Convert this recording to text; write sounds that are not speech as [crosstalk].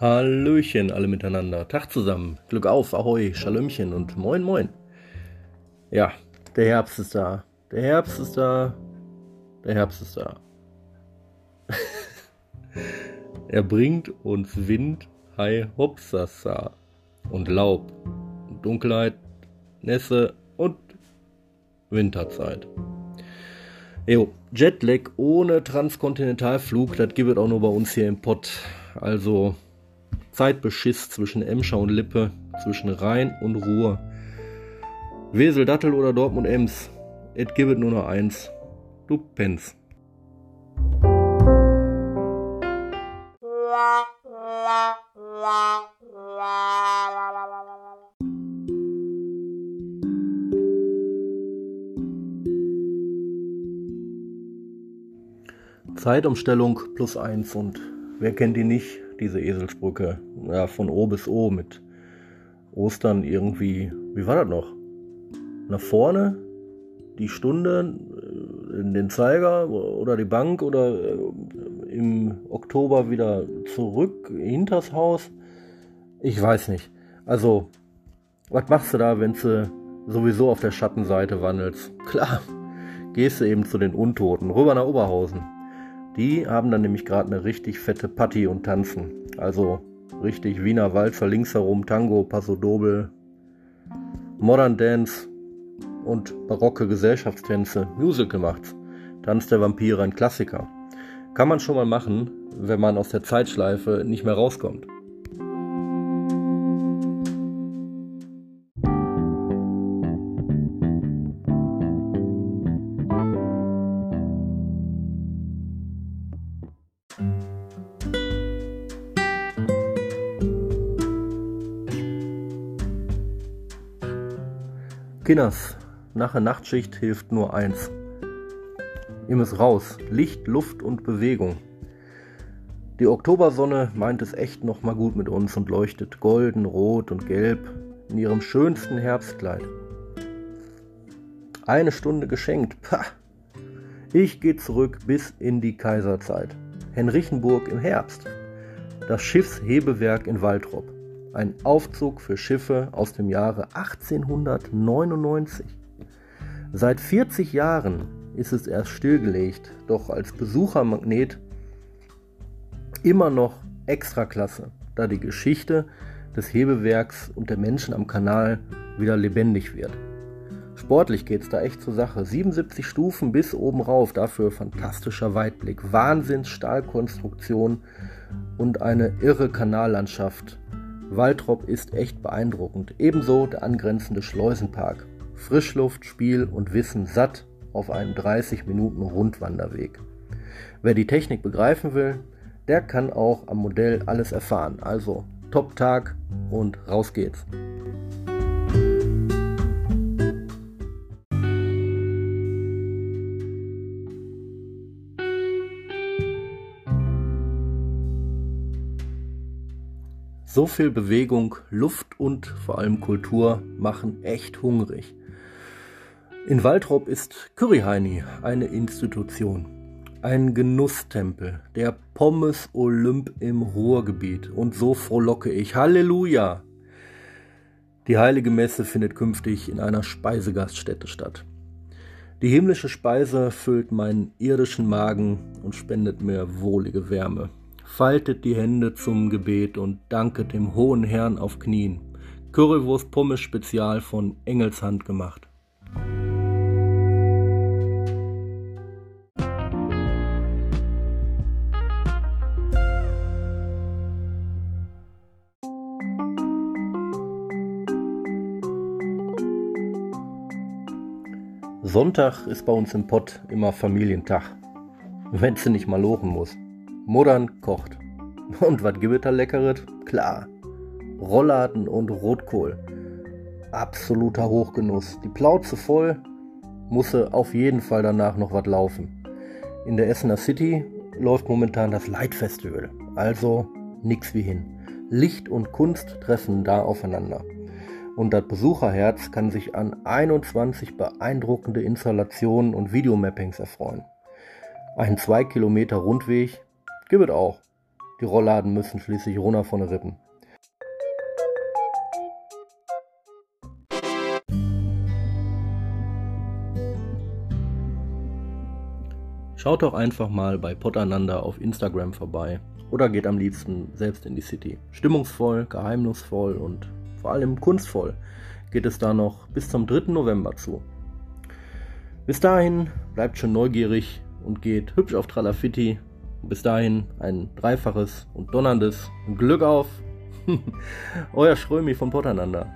Hallöchen alle miteinander. Tag zusammen. Glück auf, Ahoi, Schalömchen und Moin Moin. Ja, der Herbst ist da. Der Herbst ist da. Der Herbst ist da. [laughs] er bringt uns Wind, Hai, Hopsasa und Laub und Dunkelheit, Nässe und Winterzeit. Jo, Jetlag ohne Transkontinentalflug, das gibt es auch nur bei uns hier im Pott. Also Zeitbeschiss zwischen Emscher und Lippe, zwischen Rhein und Ruhr. Wesel, Dattel oder Dortmund Ems. Et gibt nur noch eins. Du pennst. Zeitumstellung plus eins und wer kennt die nicht? Diese Eselsbrücke. Ja, von O bis O mit Ostern irgendwie. Wie war das noch? Nach vorne, die Stunde, äh, in den Zeiger oder die Bank oder äh, im Oktober wieder zurück, hinters Haus. Ich weiß nicht. Also, was machst du da, wenn du sowieso auf der Schattenseite wandelst? Klar, gehst du eben zu den Untoten, rüber nach Oberhausen. Die haben dann nämlich gerade eine richtig fette Party und tanzen. Also richtig Wiener Walzer links herum, Tango, Paso Doble, Modern Dance und barocke Gesellschaftstänze. Musical macht's. Tanz der Vampire, ein Klassiker. Kann man schon mal machen, wenn man aus der Zeitschleife nicht mehr rauskommt. Kinders, nach der Nachtschicht hilft nur eins. Ihr müsst raus. Licht, Luft und Bewegung. Die Oktobersonne meint es echt noch mal gut mit uns und leuchtet golden, rot und gelb in ihrem schönsten Herbstkleid. Eine Stunde geschenkt. Pah. Ich gehe zurück bis in die Kaiserzeit. Henrichenburg im Herbst. Das Schiffshebewerk in Waltrop ein Aufzug für Schiffe aus dem Jahre 1899. Seit 40 Jahren ist es erst stillgelegt, doch als Besuchermagnet immer noch extraklasse, da die Geschichte des Hebewerks und der Menschen am Kanal wieder lebendig wird. Sportlich geht es da echt zur Sache. 77 Stufen bis oben rauf, dafür fantastischer Weitblick, Wahnsinns Stahlkonstruktion und eine irre Kanallandschaft Waltrop ist echt beeindruckend, ebenso der angrenzende Schleusenpark. Frischluft, Spiel und Wissen satt auf einem 30 Minuten Rundwanderweg. Wer die Technik begreifen will, der kann auch am Modell alles erfahren. Also Top-Tag und raus geht's. So viel Bewegung, Luft und vor allem Kultur machen echt hungrig. In Waltrop ist Curryheini eine Institution. Ein Genusstempel, der Pommes Olymp im Ruhrgebiet. Und so frohlocke ich. Halleluja! Die heilige Messe findet künftig in einer Speisegaststätte statt. Die himmlische Speise füllt meinen irdischen Magen und spendet mir wohlige Wärme faltet die Hände zum Gebet und danket dem hohen Herrn auf Knien. Currywurst Pommes Spezial von Engelshand gemacht. Sonntag ist bei uns im Pott immer Familientag, wenn sie nicht mal lochen muss. Modern kocht. Und was gibt es da Leckeres? Klar. Rollladen und Rotkohl. Absoluter Hochgenuss. Die Plauze voll, musste auf jeden Fall danach noch was laufen. In der Essener City läuft momentan das Light Festival. Also nix wie hin. Licht und Kunst treffen da aufeinander. Und das Besucherherz kann sich an 21 beeindruckende Installationen und Videomappings erfreuen. Ein 2 Kilometer Rundweg Gibt es auch. Die Rollladen müssen schließlich runter von den Rippen. Schaut doch einfach mal bei Potananda auf Instagram vorbei oder geht am liebsten selbst in die City. Stimmungsvoll, geheimnisvoll und vor allem kunstvoll geht es da noch bis zum 3. November zu. Bis dahin bleibt schon neugierig und geht hübsch auf Tralafitti. Bis dahin ein dreifaches und donnerndes Glück auf. [laughs] Euer Schrömi von Potananda.